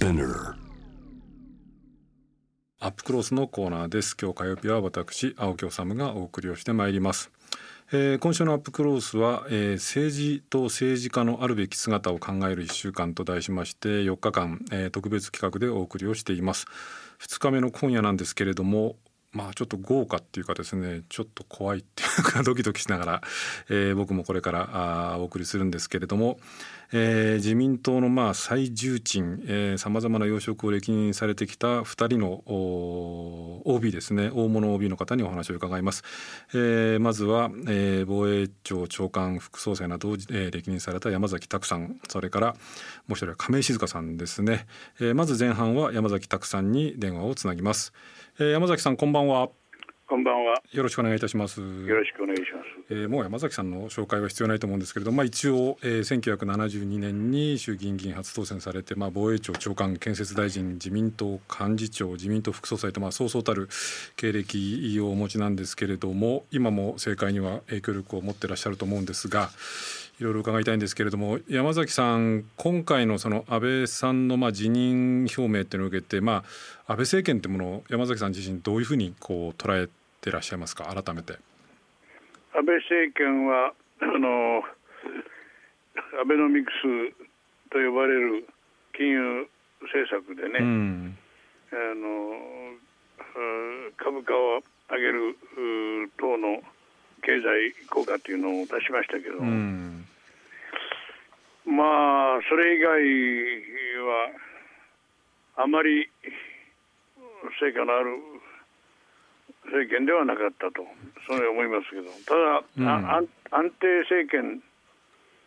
Spinner アップクロースのコーナーです。今日火曜日は私青木治がお送りをしてまいります、えー、今週のアップクロースは、えー、政治と政治家のあるべき姿を考える1週間と題しまして4日間、えー、特別企画でお送りをしています。2日目の今夜なんですけれどもまあちょっと豪華っていうかですねちょっと怖いっていうか ドキドキしながら、えー、僕もこれからあお送りするんですけれども、えー、自民党のまあ最重鎮さまざまな要職を歴任されてきた2人の OB ですね大物 OB の方にお話を伺います、えー、まずは、えー、防衛庁長官副総裁などを、えー、歴任された山崎拓さんそれからもう一人は亀井静香さんですね、えー、まず前半は山崎拓さんに電話をつなぎます、えー、山崎さんこんばんはこんばんは。よろしくお願いいたします。よろしくお願いします。えー、もう山崎さんの紹介は必要ないと思うんですけれども、まあ一応、えー、1972年に衆議院議員初当選されて、まあ防衛庁長官、建設大臣、自民党幹事長、自民党副総裁とまあそうそうたる経歴をお持ちなんですけれども、今も政界には影響力を持っていらっしゃると思うんですが。いろいろ伺いたいんですけれども山崎さん今回のその安倍さんのまあ辞任表明っていうのを受けて、まあ、安倍政権ってものを山崎さん自身どういうふうにこう捉えてらっしゃいますか改めて。安倍政権はあのアベノミクスと呼ばれる金融政策でね、うん、あの株価を上げる等の経済効果というのを出しましたけど、うん、まあそれ以外はあまり成果のある政権ではなかったとそのように思いますけど。ただ、うん、安定政権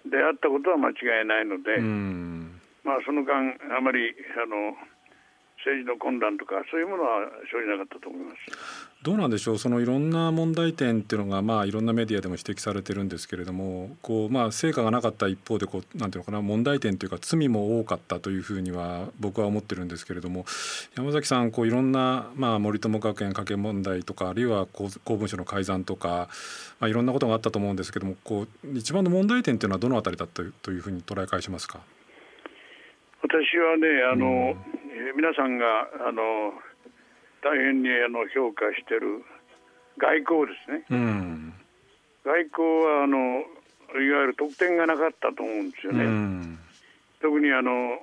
であったことは間違いないので、うん、まあ、その間あまりあの政治の混乱とかそういうものは生じなかったと思います。どうなんでしょう？そのいろんな問題点っていうのがまあいろんなメディアでも指摘されてるんですけれどもこうまあ成果がなかった一方でこうなんていうのかな問題点というか罪も多かったというふうには僕は思ってるんですけれども山崎さんこういろんなまあ森友学園加計問題とかあるいは公文書の改ざんとかまあいろんなことがあったと思うんですけどもこう一番の問題点というのはどのあたりだったというふうに捉え返しますか？私はねあの、うん。皆さんがあの大変にあの評価している外交ですね、うん、外交はあのいわゆる得点がなかったと思うんですよね、うん、特にあの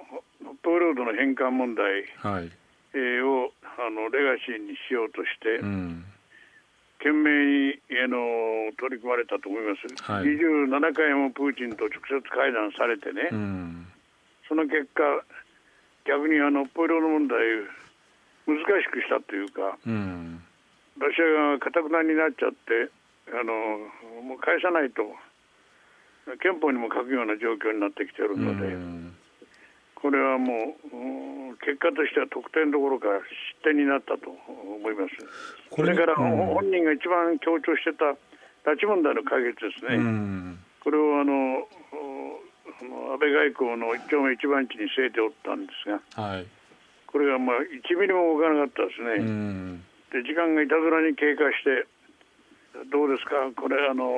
北方領土の返還問題、をあのレガシーにしようとして、うん、懸命にあの取り組まれたと思います、はい、27回もプーチンと直接会談されてね、その結果逆にあのポイロの問題難しくしたというか、うん、ロシア側がかたくなになっちゃってあのもう返さないと憲法にも書くような状況になってきているので、うん、これはもう結果としては得点どころか失点になったと思います。これから本人が一番強調してた拉致問題の解決ですね、うん、これをあの安倍外交の一丁目一番地に据えておったんですが、はい、これがまあ1ミリも動かなかったですね。で時間がいたずらに経過してどうですか、これあの、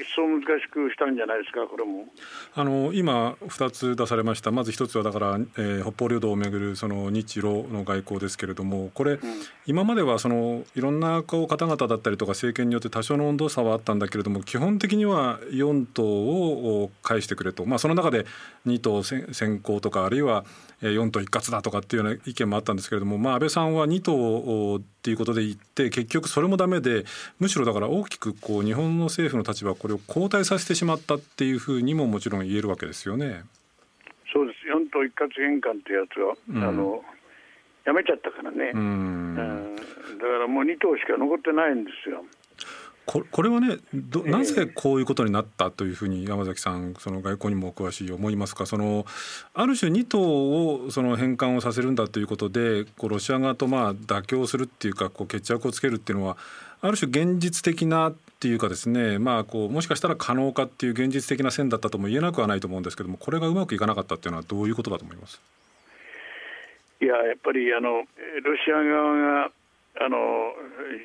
一層難しくしたんじゃないですか、これも。あの今、2つ出されました、まず1つはだから、えー、北方領土をめぐるその日露の外交ですけれども、これ、うん、今まではそのいろんなこう方々だったりとか、政権によって多少の温度差はあったんだけれども、基本的には4党を返してくれと、まあ、その中で2党先行とか、あるいは4党一括だとかっていうような意見もあったんですけれども、まあ、安倍さんは2党っていうことで言って結局それもダメでむしろだから大きくこう日本の政府の立場これを後退させてしまったっていうふうにももちろん言えるわけですよね。そうです。4党一括返還ってやつは、うん、あのやめちゃったからね、うん、うん、だからもう2党しか残ってないんですよ。ここれはねどなぜこういうことになったというふうに山崎さんその外交にもお詳しい思いますか？そのある種2党をその返還をさせるんだということでこうロシア側とまあ妥協するっていうかこう決着をつけるっていうのはある種現実的なっていうかですねまあこうもしかしたら可能かっていう現実的な線だったとも言えなくはないと思うんですけどもこれがうまくいかなかったっていうのはどういうことだと思います？いややっぱりあのロシア側があの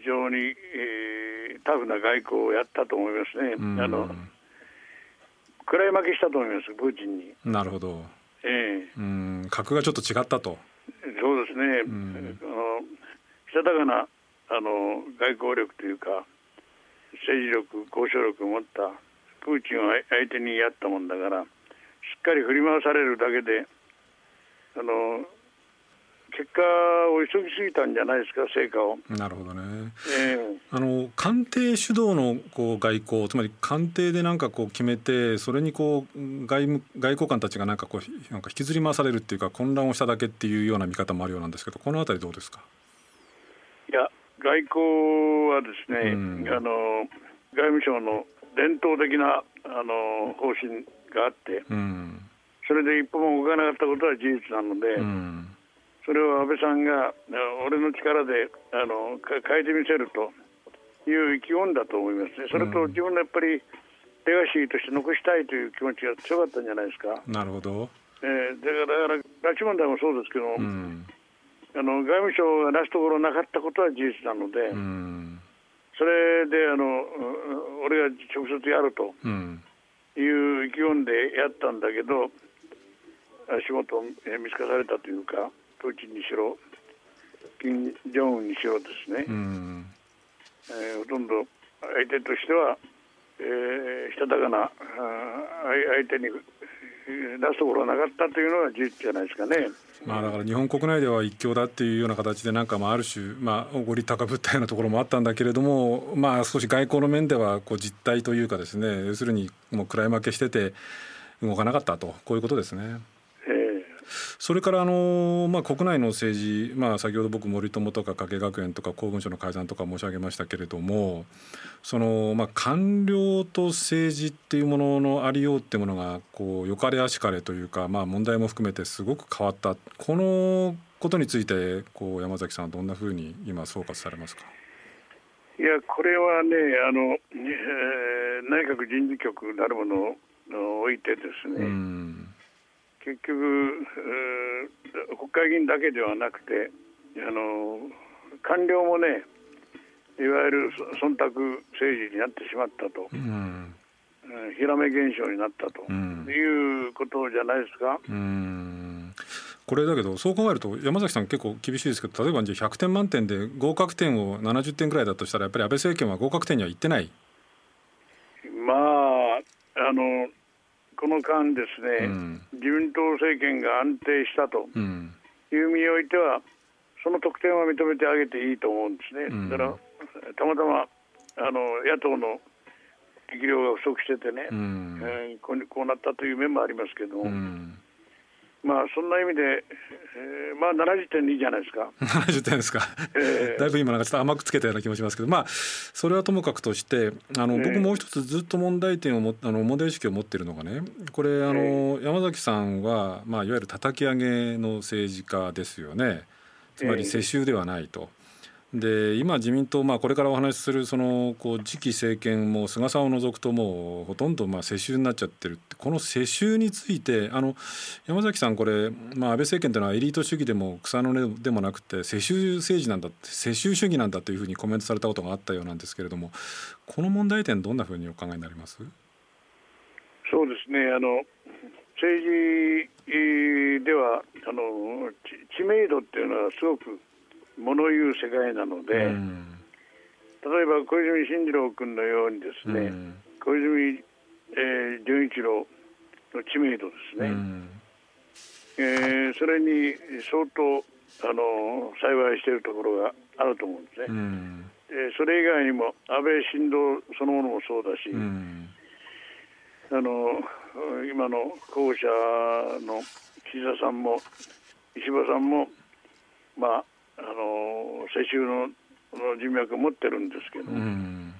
非常に、えー、タフな外交をやったと思いますね。あの暗い負けしたと思います、プーチンに。なるほど。ええ、うん格がちょっと違ったと。そうですね、うん、あのしたたかなあの外交力というか政治力交渉力を持ったプーチンを相手にやったもんだからしっかり振り回されるだけであの結果を急ぎすぎたんじゃないですか成果を。なるほどね。えー、あの官邸主導のこう外交つまり官邸でなんかこう決めてそれにこう外務外交官たちがなんかこうなんか引きずり回されるっていうか混乱をしただけっていうような見方もあるようなんですけどこのあたりどうですか？いや外交はですね、うん、あの外務省の伝統的なあの方針があって、うん、それで一歩も動かなかったことは事実なので。うんそれを安倍さんが俺の力であの変えてみせるという意気込んだと思いますね、それと自分のやっぱりレガシーとして残したいという気持ちが強かったんじゃないですか。なるほど、えー、だから拉致問題もそうですけど、うん、あの外務省が出すところなかったことは事実なので、うん、それであの俺が直接やるという意気込んでやったんだけど、仕事を見つかされたというか。プーチンにしろ金正恩にしろですね、うん、えー、ほとんど相手としては、えー、したたかな相手に出すところはなかったというのが事実じゃないですかね。まあ、だから日本国内では一強だっていうような形でなんかまあある種まあおごり高ぶったようなところもあったんだけれどもまあ少し外交の面ではこう実態というかですね要するにもう位負けしてて動かなかったとこういうことですね。それからあの、まあ、国内の政治、まあ、先ほど僕森友とか加計学園とか公文書の改ざんとか申し上げましたけれどもその、まあ、官僚と政治っていうもののありようっていうものがこうよかれあしかれというか、まあ、問題も含めてすごく変わった。このことについてこう山崎さんはどんなふうに今総括されますか？いやこれはねあの、えー、内閣人事局なるものを置いてですね、うん結局、国会議員だけではなくてあの官僚もねいわゆる忖度政治になってしまったと、うん、ひらめ現象になったと、うん、いうことじゃないですか。うん。これだけどそう考えると山崎さん結構厳しいですけど例えばじゃ100点満点で合格点を70点ぐらいだとしたらやっぱり安倍政権は合格点にはいってない。まああのこの間ですね、うん、自民党政権が安定したという意味においては、その得点は認めてあげていいと思うんですね。だからたまたまあの野党の力量が不足しててね、うん、えー、こうこうなったという面もありますけども、うん、まあそんな意味で、えー、まあ70点でいいじゃないですか。70点ですか。えー、だいぶ今なんかちょっと甘くつけたような気もしますけど、まあそれはともかくとしてあの、僕もう一つずっと問題点をもあの問題意識を持っているのがね、これあの、山崎さんはまあいわゆる叩き上げの政治家ですよね。つまり世襲ではないと。で今自民党、まあ、これからお話しするそのこう次期政権も菅さんを除くともうほとんどまあ世襲になっちゃってるって。この世襲についてあの山崎さんこれ、まあ、安倍政権というのはエリート主義でも草の根でもなくて世襲政治なんだ世襲主義なんだというふうにコメントされたことがあったようなんですけれどもこの問題点どんなふうにお考えになります？そうですねあの政治ではあの知名度っていうのはすごく物言う世界なので、うん、例えば小泉進次郎君のようにですね、うん、小泉、えー、純一郎の知名度ですね、うん、えー、それに相当あの幸いしているところがあると思うんですね。うん、えー、それ以外にも安倍晋三そのものもそうだし、うん、あの今の候補者の岸田さんも石破さんもまああの世襲の人脈を持ってるんですけど、うん、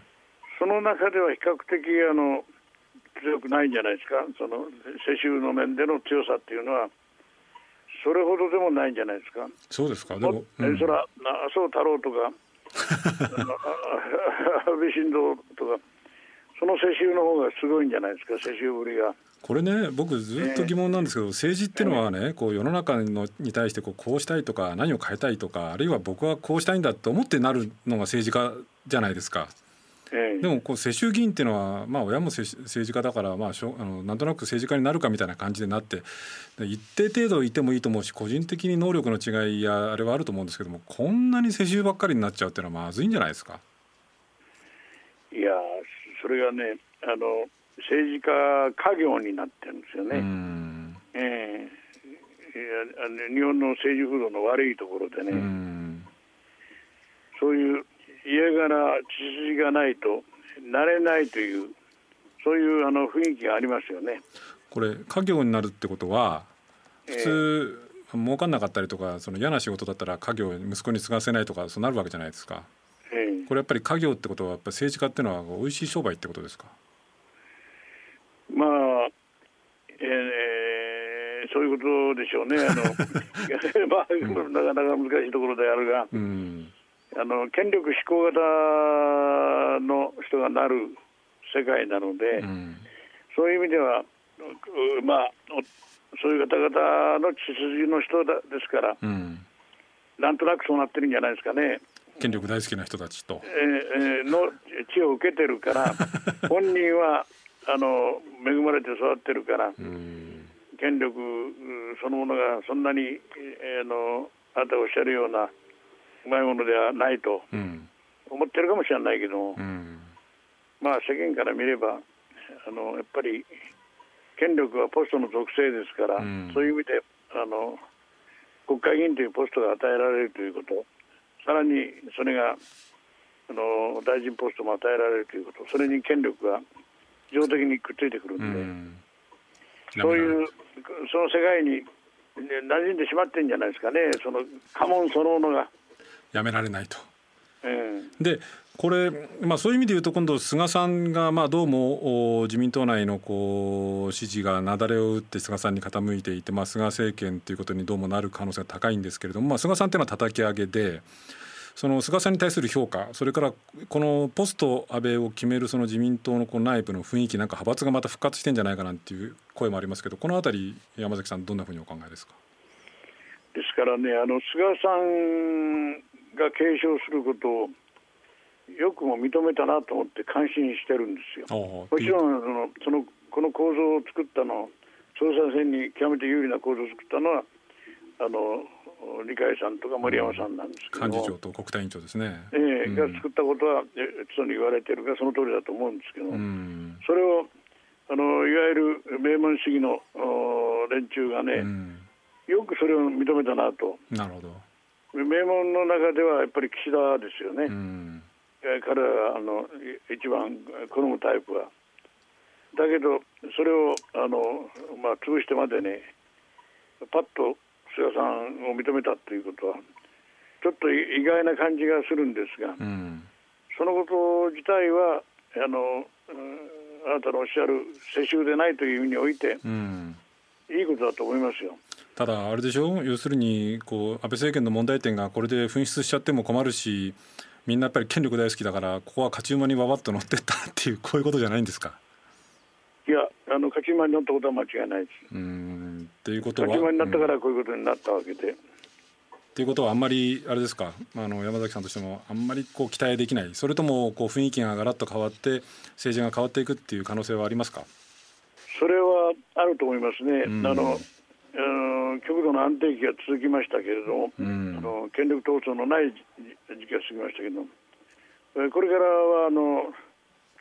その中では比較的あの強くないんじゃないですか？その世襲の面での強さっていうのはそれほどでもないんじゃないですか？そうですか？でも、うん、そら麻生太郎とか 安倍晋三とかその世襲の方がすごいんじゃないですか？世襲ぶりが。これね僕ずっと疑問なんですけど、政治っていうのはねこう世の中のに対してこうこうしたいとか何を変えたいとかあるいは僕はこうしたいんだと思ってなるのが政治家じゃないですか。ええ、でもこう世襲議員っていうのは、まあ、親も政治家だから、まあ、しょあのなんとなく政治家になるかみたいな感じでなって一定程度いてもいいと思うし個人的に能力の違いやあれはあると思うんですけどもこんなに世襲ばっかりになっちゃうっていうのはまずいんじゃないですか？いやそれがねあの政治家家業になってるんですよね。えー、日本の政治風土の悪いところでねそういう家柄血筋がないとなれないというそういうあの雰囲気がありますよね。これ家業になるってことは普通、えー、儲かんなかったりとかその嫌な仕事だったら家業息子に継がせないとかそうなるわけじゃないですか。えー、これやっぱり家業ってことはやっぱ政治家っていうのは美味しい商売ってことですか？まあ、えー、そういうことでしょうね。あの まあ、なかなか難しいところであるが。うんあの権力志向型の人がなる世界なので、うん、そういう意味では、まあ、そういう方々の血筋の人だですから、うん、なんとなくそうなってるんじゃないですかね。権力大好きな人たちと。えー、の血を受けてるから、本人はあの恵まれて育ってるから、うん、権力そのものがそんなに、えー、のあなたおっしゃるようなうまいものではないと思ってるかもしれないけど、うん、まあ世間から見ればあのやっぱり権力はポストの属性ですから、うん、そういう意味であの国会議員というポストが与えられるということさらにそれがあの大臣ポストも与えられるということそれに権力が自動的にくっついてくるんで、うん、そういうその世界に馴染んでしまってるんじゃないですかねその家紋そのものが。やめられないと。でこれ、まあ、そういう意味で言うと今度菅さんがまあどうも自民党内のこう支持が雪崩を打って菅さんに傾いていて、まあ、菅政権ということにどうもなる可能性が高いんですけれども、まあ、菅さんというのは叩き上げで。その菅さんに対する評価それからこのポスト安倍を決めるその自民党のこう内部の雰囲気なんか派閥がまた復活してんじゃないかなっていう声もありますけどこのあたり山崎さんどんなふうにお考えですか？ですからねあの菅さんが継承することをよくも認めたなと思って感心してるんですよ。もちろんそのそのこの構造を作ったの総裁選に極めて有利な構造を作ったのはあの二階さんとか森山さんなんですけど、幹事長と国対委員長ですね、えー、が作ったことは常に言われてるがその通りだと思うんですけど、それをあのいわゆる名門主義の連中がね、よくそれを認めたなと。なるほど。名門の中ではやっぱり岸田ですよね、うん、彼はあの一番好むタイプは。だけど、それをあの、まあ、潰してまでね、パッと菅さんを認めたということは、ちょっと意外な感じがするんですが、うん、そのこと自体はあの、あなたのおっしゃる世襲でないという意味において、うん、いいことだと思いますよ。ただあれでしょ？要するにこう安倍政権の問題点がこれで噴出しちゃっても困るしみんなやっぱり権力大好きだからここは勝ち馬にわわっと乗ってったっていうこういうことじゃないんですか？あの勝ち馬に乗ったことは間違いないです。うん。っていうことは勝ち馬になったからこういうことになったわけで。っていうことはあんまりあれですか？あの山崎さんとしてもあんまりこう期待できない。それともこう雰囲気がガラッと変わって政治が変わっていくっていう可能性はありますか？それはあると思いますね。あの極度の安定期が続きましたけれども、うん、あの権力闘争のない時期が過ぎましたけど、これからはあの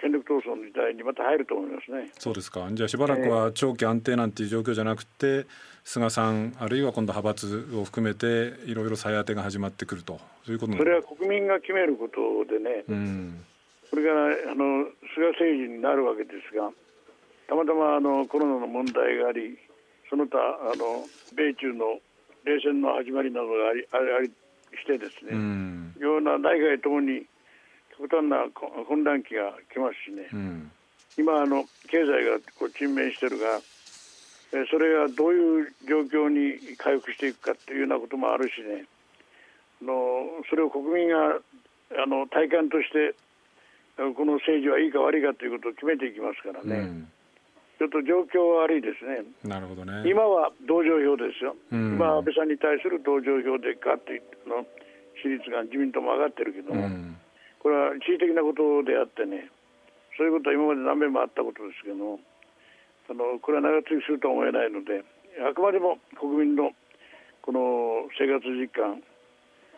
権力闘争の時代にまた入ると思いますね。そうですか。じゃあしばらくは長期安定なんていう状況じゃなくて、菅さんあるいは今度派閥を含めていろいろ再当てが始まってくるとそういうことそれは国民が決めることでね、うん、これからあの菅政治になるわけですが、たまたまあのコロナの問題があり。その他あの米中の冷戦の始まりなどがありありしてですね、うん、ような内外ともに極端な混乱期が来ますしね、うん、今あの経済がこう沈迷してるがそれがどういう状況に回復していくかっていうようなこともあるしねのそれを国民があの体感としてこの政治はいいか悪いかということを決めていきますからね。うんちょっと状況は悪いですね。なるほどね。今は同情票ですよ。うん、今安倍さんに対する同情票でガッとの支持率が自民党も上がってるけども、うん、これは地理的なことであってねそういうことは今まで何遍もあったことですけどあのこれは長続きするとは思えないのであくまでも国民のこの生活実感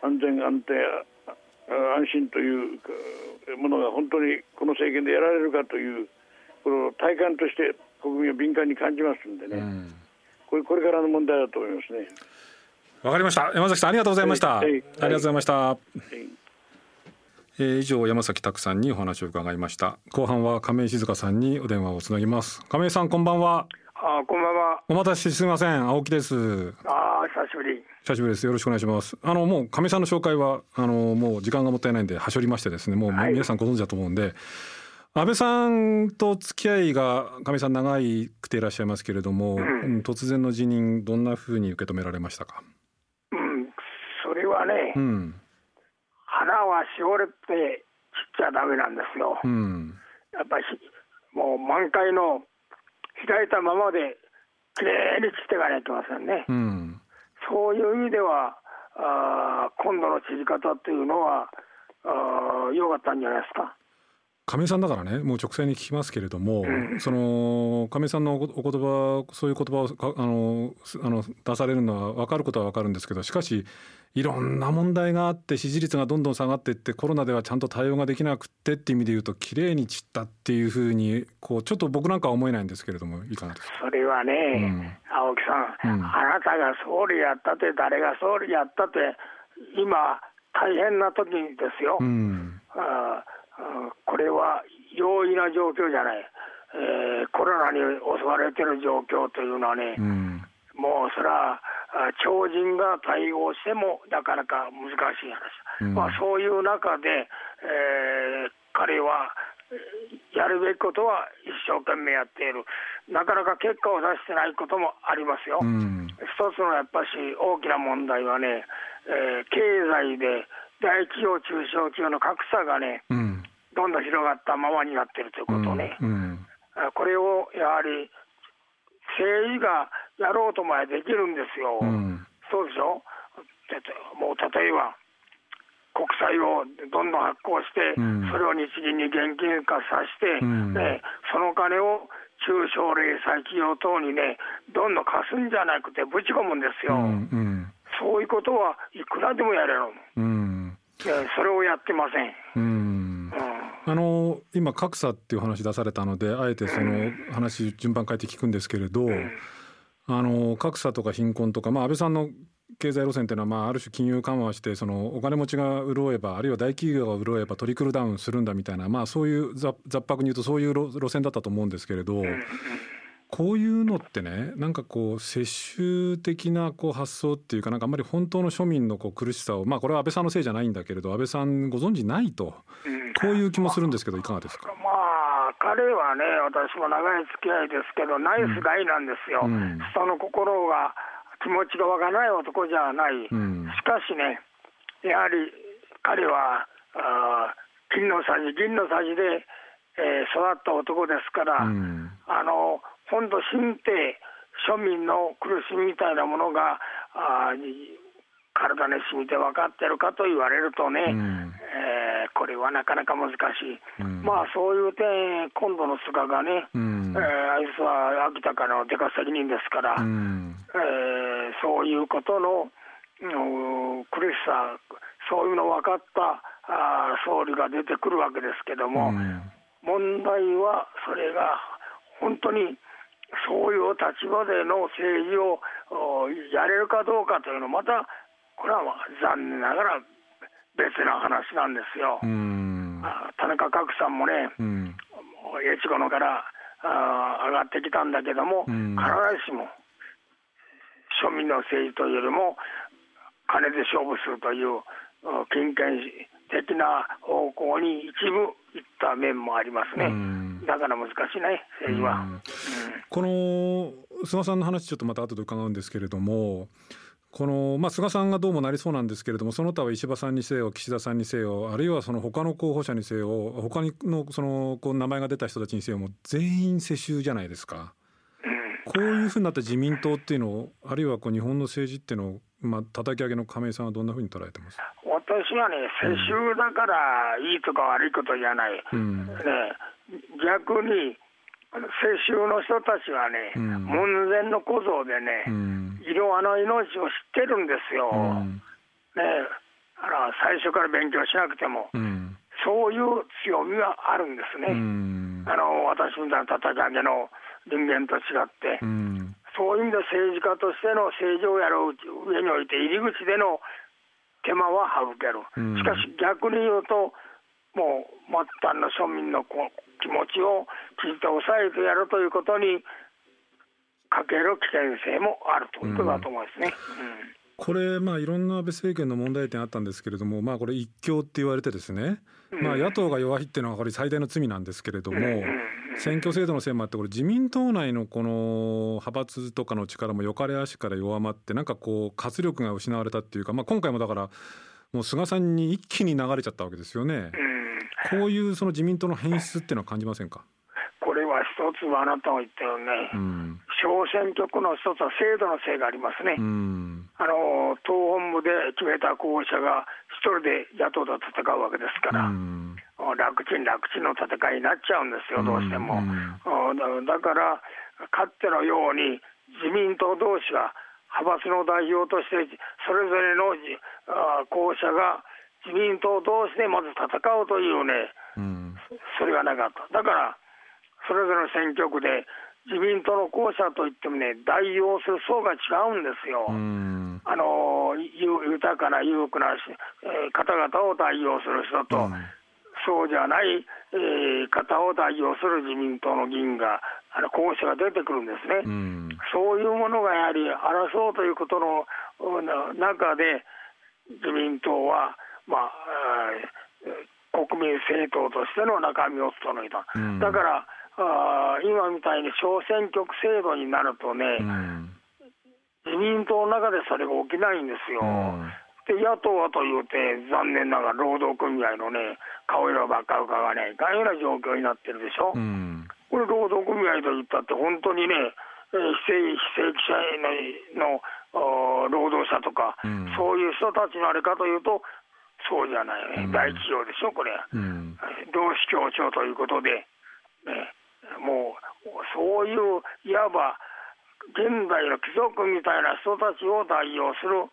安全安定安心というものが本当にこの政権でやられるかというこの体感として国民は敏感に感じますんでね、うん、これこれからの問題だと思いますね。わかりました。山崎さんありがとうございました、はい。はい、ありがとうございました、はい、えー、以上山崎拓さんにお話を伺いました。後半は亀井静香さんにお電話をつなぎます。亀井さんこんばんは。あこんばんは。お待たせすみません。青木です。あ久しぶり。久しぶりです。よろしくお願いします。あのもう亀井さんの紹介はあのもう時間がもったいないんではしょりましてですね。もう皆さんご存知だと思うんで、安倍さんと付き合いが亀井さん長いくていらっしゃいますけれども、うん、突然の辞任どんなふうに受け止められましたか？れはね、うん、花はしおれて散っちゃだめなんですよ。うん、やっぱりもう満開の開いたままできれいに散っていかないといけませんね。うん、そういう意味ではあ今度の散り方っていうのは良かったんじゃないですか。亀井さんだからねもう直接に聞きますけれども、うん、その亀井さんのお言葉そういう言葉をあのあの出されるのは分かることは分かるんですけどしかしいろんな問題があって支持率がどんどん下がっていってコロナではちゃんと対応ができなくてっていう意味で言うと綺麗に散ったっていうふうにこうちょっと僕なんかは思えないんですけれどもいいかなとそれはね、うん、青木さん、うん、あなたが総理やったって誰が総理やったって今大変な時ですよ。うん。あこれは容易な状況じゃない、えー、コロナに襲われてる状況というのはね、うん、もうそれは超人が対応してもなかなか難しい話、うん、まあ、そういう中で、えー、彼はやるべきことは一生懸命やっている、なかなか結果を出してないこともありますよ。うん、一つのやっぱし大きな問題はね、えー、経済で大企業、中小企業の格差がね、うん、どんどん広がったままになっているということね、うんうん、これをやはり政治がやろうとまでできるんですよ、そうでしょ、もう例えば国債をどんどん発行して、それを日銀に現金化させて、ね、その金を中小零細企業等にね、どんどん貸すんじゃなくて、ぶち込むんですよ。うんうん、そういうことはいくらでもやれる。うん。それをやってません。あの今格差っていう話出されたのであえてその話順番変えて聞くんですけれど、あの格差とか貧困とか、まあ、安倍さんの経済路線っていうのは、まあ、ある種金融緩和してそのお金持ちが潤えばあるいは大企業が潤えばトリクルダウンするんだみたいな、まあ、そういう雑白に言うとそういう路線だったと思うんですけれど、こういうのってねなんかこう世襲的なこう発想っていうかなんかあんまり本当の庶民のこう苦しさをまあこれは安倍さんのせいじゃないんだけれど安倍さんご存知ないと、こういう気もするんですけどいかがですか、まあ彼はね私も長い付き合いですけどナイスガイなんですよ、うん、人の心が気持ちがわからない男じゃない、うん、しかしねやはり彼はあ金のさじ銀のさじで、えー、育った男ですから、うん、あの本土神帝庶民の苦しみみたいなものがあ体に染みて分かってるかと言われるとね、うん、えー、これはなかなか難しい、うん、まあそういう点、今度の菅がね、うん、えー、あいつは秋田からの出稼ぎ人ですから、うん、えー、そういうことの、苦しさ、そういうの分かったあ総理が出てくるわけですけども、問題はそれが本当にそういう立場での政治をやれるかどうかというのはまたこれは残念ながら別な話なんですよ。田中角さんもね、越後のからあ上がってきたんだけども、必ずしも庶民の政治というよりも金で勝負するという金権的な方向に一部いった面もありますね。だから難しいね政治は、うん、この菅さんの話ちょっとまた後で伺うんですけれどもこの、まあ、菅さんがどうもなりそうなんですけれどもその他は石破さんにせよ岸田さんにせよあるいはその他の候補者にせよ他にのそのこう名前が出た人たちにせよも全員世襲じゃないですか。こういうふうになった自民党っていうのをあるいはこう日本の政治っていうのを、まあ叩き上げの亀井さんはどんなふうに捉えてます？私私はね、世襲だからいいとか悪いことじゃない、うん、ね、逆に世襲の人たちはね、うん、門前の小僧でね、うん、色あの命を知ってるんですよ、ね、あの最初から勉強しなくても、そういう強みはあるんですね、あの私みたいな戦いでの人間と違って、そういう意味で政治家としての政治をやる上において、入り口での手間は省ける、しかし逆に言うと、もう末端の庶民の気持ちをきちんと抑えてやるということにかける危険性もあるということだと思いますね。うんこれ、まあ、いろんな安倍政権の問題点あったんですけれども、まあ、これ、一強って言われてですね、まあ、野党が弱いっていうのは、これ、最大の罪なんですけれども、選挙制度のせいもあって、これ、自民党内のこの派閥とかの力もよかれ足から弱まって、なんかこう、活力が失われたっていうか、まあ、今回もだから、もう菅さんに一気に流れちゃったわけですよね。こういうその自民党の変質っていうのは感じませんかこれは一つはあなたが言ったよね、うん、小選挙区の一つは制度のせいがありますね、うん、あの党本部で決めた候補者が一人で野党と戦うわけですから、うん、楽ちん楽ちんの戦いになっちゃうんですよ、どうしても。だからかつてのように自民党同士が派閥の代表としてそれぞれの候補者が自民党同士でまず戦うというね、うん、それがなかった。だから、それぞれの選挙区で自民党の候補者といってもね、代表する層が違うんですよ。うん、あの豊かな裕福な、えー、方々を代表する人と、うん、そうじゃない、えー、方を代表する自民党の議員が、あの候補者が出てくるんですね、うん、そういうものがやはり争うということの中で、自民党はまあ、国民政党としての中身を整えた、うん、だからあ今みたいに小選挙区制度になるとね、うん、自民党の中でそれが起きないんですよ。うん。で野党はというて、残念ながら労働組合のね、顔色ばっか伺わないかような状況になってるでしょ、うん、これ、労働組合といったって、本当にね、非正非正規者のの労働者とか、うん、そういう人たちのあれかというと、そうじゃないね、大企業でしょ、これ、うん、労使協調ということで、ね、もうそういういわば現代の貴族みたいな人たちを代表する、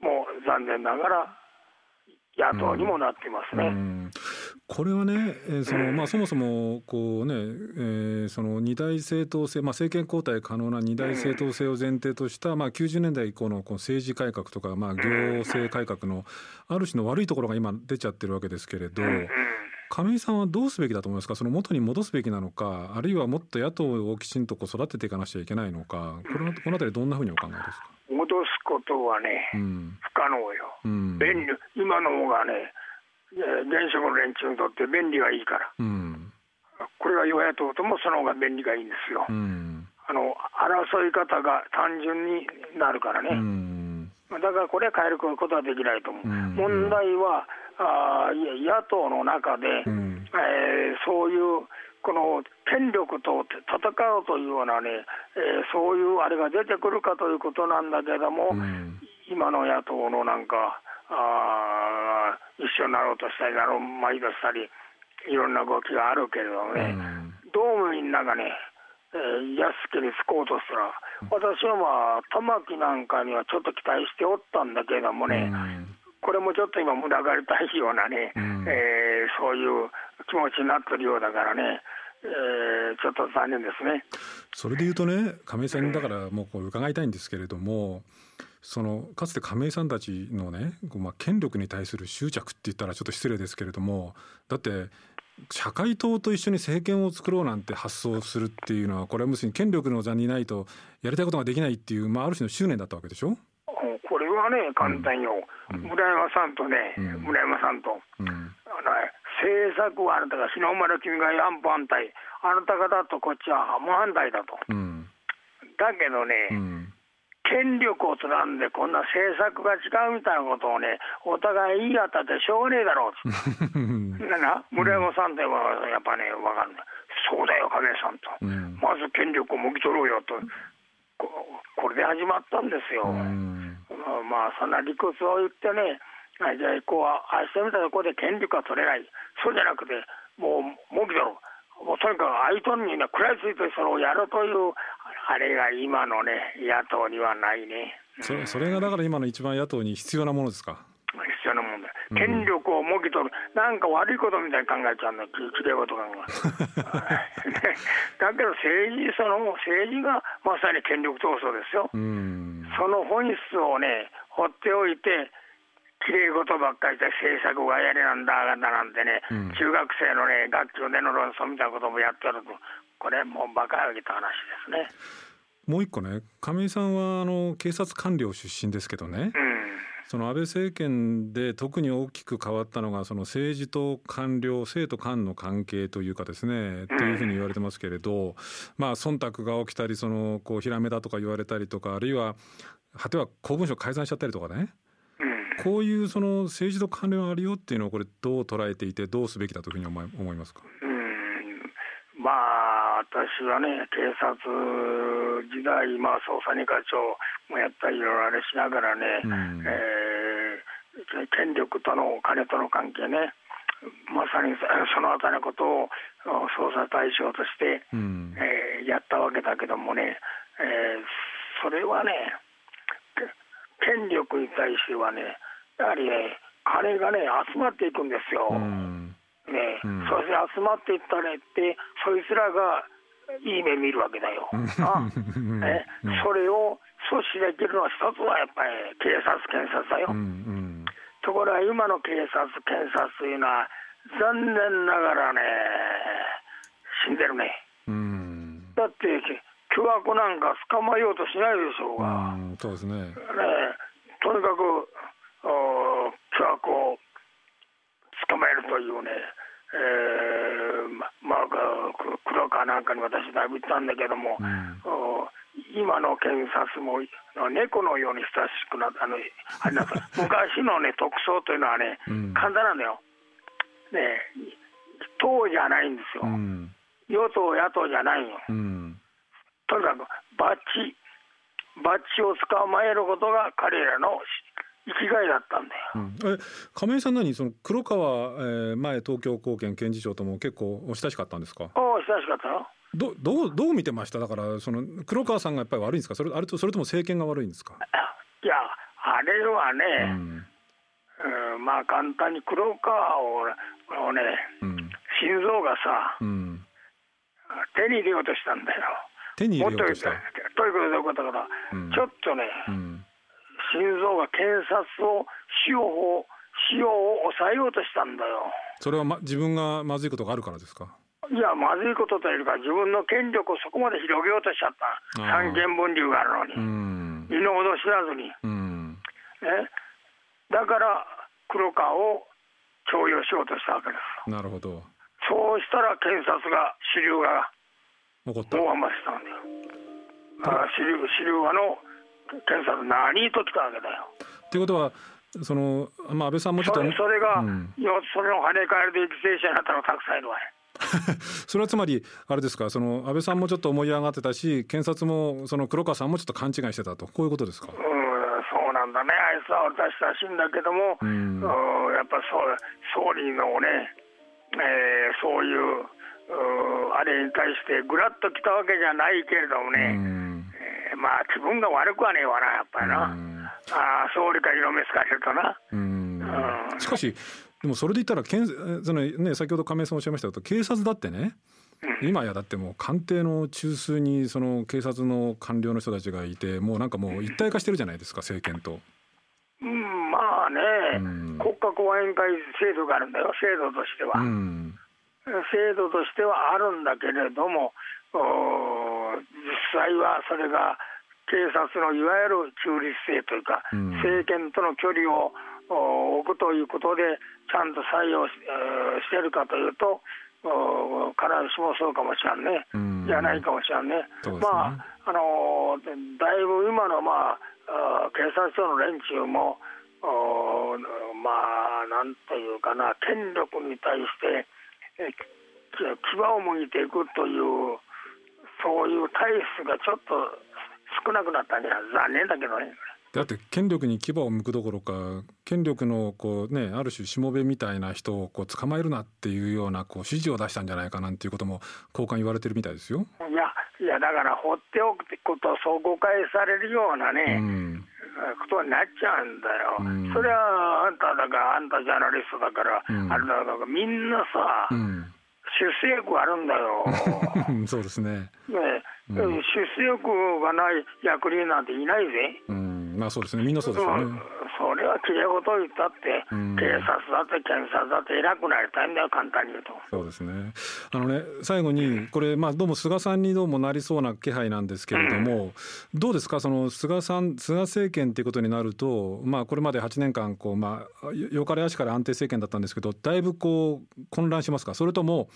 もう残念ながら野党にもなってますね。うんこれはね、えーそのまあ、そもそもこうね、えー、その二大政党制、まあ、政権交代可能な二大政党制を前提とした、まあ、90年代以降のこの政治改革とか、まあ、行政改革のある種の悪いところが今出ちゃってるわけですけれど。亀井さんはどうすべきだと思いますか、その元に戻すべきなのか、あるいはもっと野党をきちんとこう育てていかなくちゃいけないのか、このこのあたり、どんなふうにお考えですか？戻すことはね、うん、不可能よ、うん、便利今の方がね、現職の連中にとって便利がいいから、うん、これが与野党ともその方が便利がいいんですよ、うん、あの争い方が単純になるからね、うん、だからこれは変えることはできないと思う、問題はあ野党の中で、うん、えー、そういうこの権力と戦うというようなね、えー、そういうあれが出てくるかということなんだけども、今の野党のなんか、あ一緒になろうとしたりなろうまいとしたりいろんな動きがあるけれどもね、うん、どうもみんながね、えー、安家につこうとしたら私はまあ玉木なんかにはちょっと期待しておったんだけれどもね、うん、これもちょっと今群がりたいようなね、うん、えー、そういう気持ちになってるようだからねえー、ちょっと残念ですね。それでいうとね亀井さんにだからもうこう伺いたいんですけれども、そのかつて亀井さんたちのね、まあ、権力に対する執着って言ったらちょっと失礼ですけれどもだって社会党と一緒に政権を作ろうなんて発想するっていうのはこれはむしろ権力の座にいないとやりたいことができないっていう、まあ、ある種の執念だったわけでしょ？これはね簡単よ、うん、村山さんとね、うん、村山さんと、うん、あの政策はあなたが日の丸君が安保反対あなた方とこっちは無反対だと、だけどね、権力をつなんでこんな政策が違うみたいなことをねお互い言い合ったってしょうがねえだろう な村山さんではやっぱね分かんない。そうだよ亀さんと、うん、まず権力をもぎ取ろうよと。ここれで始まったんですよ、うん、まあそんな理屈を言ってねじゃあ、こう、明日見たところで権力が取れない、そうじゃなくて、もう、もうけど、もうとにかく相手にね、食らいついてそれをやるという、あれが今のね、野党にはないね。それそれがだから今の一番野党に必要なものですか？必要なもんだ。権力をもぎ取る、うん、なんか悪いことみたいに考えちゃうの、きれいこと考え。だけど政治、その政治がまさに権力闘争ですよ。その本質をね、放っておいて、きれい事ばっかりで政策がやれなんだだなんてね、うん、中学生のね、学級での論争みたいなこともやってると、これもう馬鹿げた話ですね。もう一個ね、亀井さんはあの警察官僚出身ですけどね、うんその安倍政権で特に大きく変わったのがその政治と官僚生徒官の関係というかですね、というふうに言われてますけれどまあ忖度が起きたりそのこうヒラメだとか言われたりとかあるいは果ては公文書改ざんしちゃったりとかね、こういうその政治と官僚あるよっていうのをこれどう捉えていてどうすべきだというふうに思いますか？まあ私はね警察時代、まあ、捜査二課長もやったりいろいろあれしながらね、うん、えー、権力とのお金との関係ね。まさにそのあたりのことを捜査対象として、うん、えー、やったわけだけどもね、えー、それはね権力に対してはねやはりね金がね集まっていくんですよ。うん。ね、うん、そして集まっていったねってそいつらがいい目見るわけだよ。ね、それを阻止できるのは一つはやっぱり警察、検察だよ。うんうん、ところが今の警察、検察というのは残念ながらね、死んでるね。うん、だって巨悪なんか捕まえようとしないでしょうが。うそうですねねとにかく巨悪を捕まえるというね、えー、まあ、黒川なんかに私だいぶ言ったんだけども、うん、今の検察も猫のように親しくなったあのあれなんか 昔のね特捜というのはね、うん、簡単なんだよ。ね党じゃないんですよ。うん、与党野党じゃないよ。とにかくバッチバッチを捕まえることが彼らの生きがいだったんだよ。うん、え亀井さん何その黒川、えー、前東京高検検事長とも結構お親しかったんですか？お親しかったよ。どどうどう見てました？だからその黒川さんがやっぱり悪いんですか？それあれとそれとも政権が悪いんですか？いやあれはね、うんうん、まあ簡単に黒川ををね、うん、心臓がさ、うん、手に入れようとしたんだよ。手に入れようとした？ということでよかったから、ちょっとね。うん心臓が検察を使用法使用を抑えようとしたんだよ。それは、ま、自分がまずいことがあるからですか？いやまずいことというか自分の権力をそこまで広げようとしちゃった。三権分立があるのに。身の程知らずに、ね、だから黒川を徴用しようとしたわけですなるほど。そうしたら検察が主流が大余したんだよ。あ主流主流派の検査何と来たわけだよ。ということはその、まあ、安倍さんもちょっとそれそれが、うん、それを跳ね返るで犠牲者になったのたくさんいるわ それはつまりあれですかその安倍さんもちょっと思い上がってたし検察もその黒川さんもちょっと勘違いしてたと。こういうことですか？うんそうなんだね。あいつは私らしいんだけども、うん、やっぱそう総理のね、えー、そういうあれに対してぐらっときたわけじゃないけれどもね、うんまあ気分が悪くはねえわなやっぱりな、あ総理か色目つかれるとな。しかしでもそれで言ったらけんその、ね、先ほど亀井さんおっしゃいましたけど警察だってね今やだってもう官邸の中枢にその警察の官僚の人たちがいてもうなんかもう一体化してるじゃないですか政権と。うん、まあね、うん、国家公安委員会制度があるんだよ制度としては、うん、制度としてはあるんだけれども実際はそれが警察のいわゆる中立性というか、うん、政権との距離を置くということでちゃんと採用し,、してるかというと必ずしもそうかもしれんね、うん、じゃないかもしれんね。ね。まああのだいぶ今の、まあ、警察庁の連中もまあなんというかな権力に対して牙をむいていくというそういう体質がちょっと少なくなったんじゃ残念だけどね。だって権力に牙を向くどころか権力のこう、ね、ある種しもべみたいな人をこう捕まえるなっていうようなこう指示を出したんじゃないかなんていうことも高官言われてるみたいですよ。いやいやだから放っておくってことをそう誤解されるようなね、うん、ことになっちゃうんだよ、うん、それはあんただからあんたジャーナリストだから、うん、あれだからみんなさ、出世欲あるんだよ。そうですね。ね、出世欲がない役人なんていないぜ。うんまあそうですねみんなそうですよね。それはきれい事言ったって、警察だって検察だって偉くなりたいんだよ簡単に言うと。そうですね。あのね最後にこれまあどうも菅さんにどうもなりそうな気配なんですけれども、うん、どうですか？その菅さん菅政権っていうことになるとまあこれまで8年間こうまあよかれ足から安定政権だったんですけどだいぶこう混乱しますか？それとも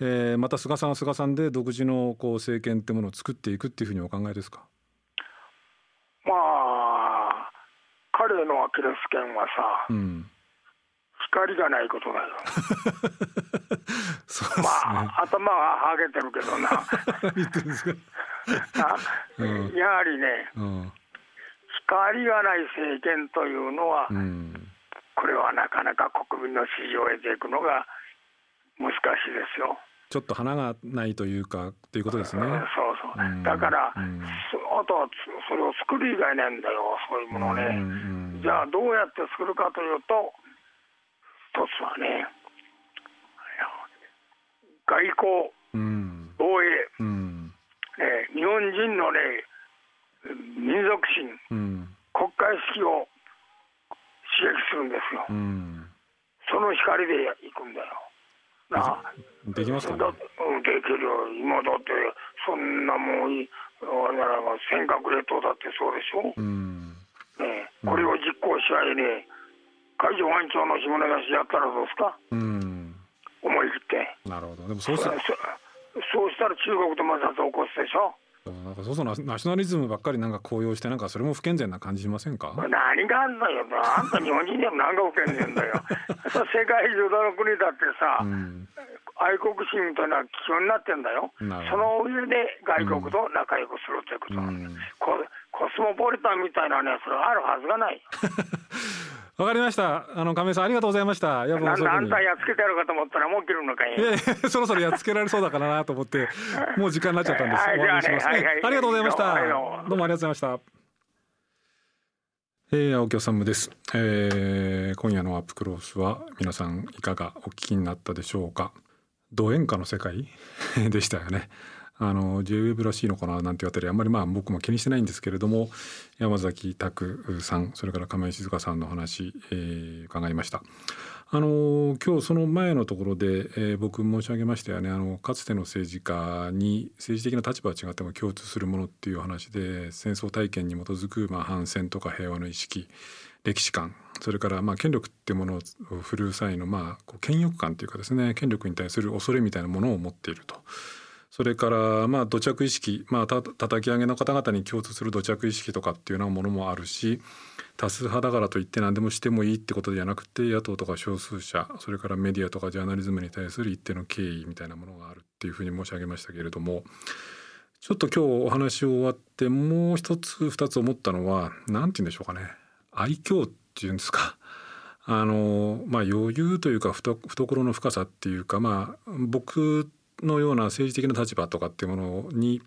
えー、また菅さんは菅さんで独自のこう政権ってものを作っていくっていうふうにお考えですか？まあ彼のアキレス腱はさ、うん、光がないことだよ。ね、まあ頭ははげてるけどな。うん、やはりね、うん、光がない政権というのは、これはなかなか国民の支持を得ていくのが難しいですよ。ちょっと花がないというかっていうことですね。そうそう。だから、うん、あとはそれを作る以外ないんだよ、そういうものをね。うんうん、じゃあどうやって作るかというと、一つはね、外交、うん、防衛、うん、え日本人のね、民族心、うん、国家意識を刺激するんですよ。その光でいくんだよ。な。できますか、ね、だできる。よ今だってそんなもんあれなら尖閣列島だってそうでしょ、うん。ね、これを実行し合いね海上保安庁の下根出しやったらどうですか、うん、思い切って。なるほど。でもそうしたらそうしたら中国と摩擦を起こすでしょ？なんかそうそうナショナリズムばっかりなんか高揚してなんかそれも不健全な感じしませんか？何があんのよ。あんた日本人でも何が不健全だよ。世界中どの国だってさ、うん、愛国心というのは基本になってんだよ。その上で外国と仲良くするということなんです、うん、コスモポリタンみたいなねそれあるはずがない わかりました。あの亀井さんありがとうございました。やなんだあんたやっつけてやるかと思ったらもう切るのかい。いや そろそろやっつけられそうだからなと思って もう時間になっちゃったんです。はい、終わりにします、はいはい、ありがとうございました。どうもありがとうございました。えー、青木治です、えー、今夜のアップクロースは皆さんいかがお聞きになったでしょうか。ド演歌の世界？でしたよね。あの JWEB らしいのかななんて言われたりあんまりまあ僕も気にしてないんですけれども山崎拓さんそれから亀井静香さんの話、えー、伺いました。あの今日その前のところで、えー、僕申し上げましたよねあのかつての政治家に政治的な立場は違っても共通するものっていう話で戦争体験に基づく、まあ、反戦とか平和の意識歴史観それからまあ権力っていうものを振るう際のまあこう権力感というかですね権力に対する恐れみたいなものを持っていると。それからまあ土着意識、まあ、た叩き上げの方々に共通する土着意識とかっていうようなものもあるし多数派だからといって何でもしてもいいってことではなくて野党とか少数者それからメディアとかジャーナリズムに対する一定の敬意みたいなものがあるっていうふうに申し上げましたけれどもちょっと今日お話を終わってもう一つ二つ思ったのは何て言うんでしょうかね愛嬌っていうんですか。あのまあ余裕というか懐の深さっていうかまあ僕のような政治的な立場とかっていうものに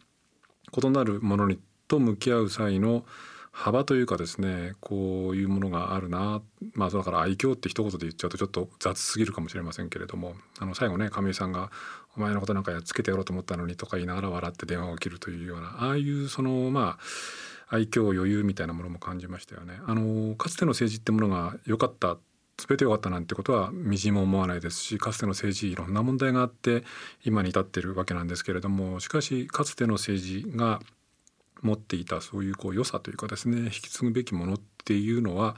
異なるものにと向き合う際の幅というかですねこういうものがあるなまあだから愛嬌って一言で言っちゃうとちょっと雑すぎるかもしれませんけれどもあの最後ね亀井さんが「お前のことなんかやっつけてやろうと思ったのに」とか言いながら笑って電話を切るというようなああいうそのまあ愛嬌余裕みたいなものも感じましたよね。あのかつての政治ってものが良かった全て良かったなんてことはみじんも思わないですしかつての政治いろんな問題があって今に至っているわけなんですけれどもしかしかつての政治が持っていたそういうこう良さというかですね引き継ぐべきものっていうのは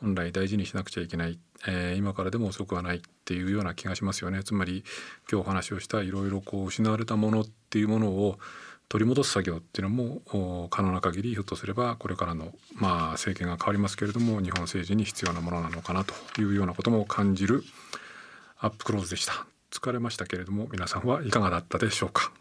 本来大事にしなくちゃいけない、えー、今からでも遅くはないっていうような気がしますよね。つまり今日お話をしたいろいろこう失われたものっていうものを取り戻す作業っていうのも可能な限りひょっとすればこれからのまあ政権が変わりますけれども日本政治に必要なものなのかなというようなことも感じるアップクローズでした。疲れましたけれども皆さんはいかがだったでしょうか？